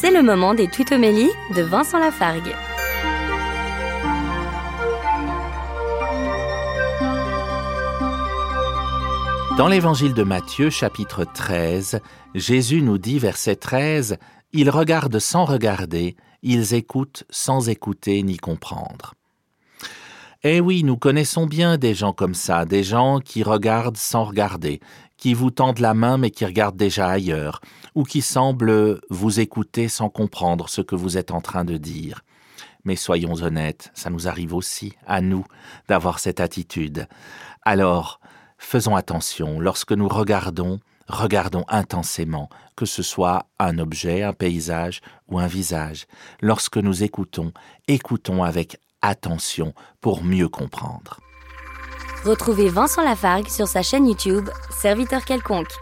C'est le moment des tutomélies de Vincent Lafargue. Dans l'évangile de Matthieu, chapitre 13, Jésus nous dit, verset 13, Ils regardent sans regarder, ils écoutent sans écouter ni comprendre. Eh oui, nous connaissons bien des gens comme ça, des gens qui regardent sans regarder, qui vous tendent la main mais qui regardent déjà ailleurs, ou qui semblent vous écouter sans comprendre ce que vous êtes en train de dire. Mais soyons honnêtes, ça nous arrive aussi, à nous, d'avoir cette attitude. Alors, faisons attention, lorsque nous regardons, regardons intensément, que ce soit un objet, un paysage ou un visage. Lorsque nous écoutons, écoutons avec attention pour mieux comprendre. Retrouvez Vincent Lafargue sur sa chaîne YouTube, Serviteur quelconque.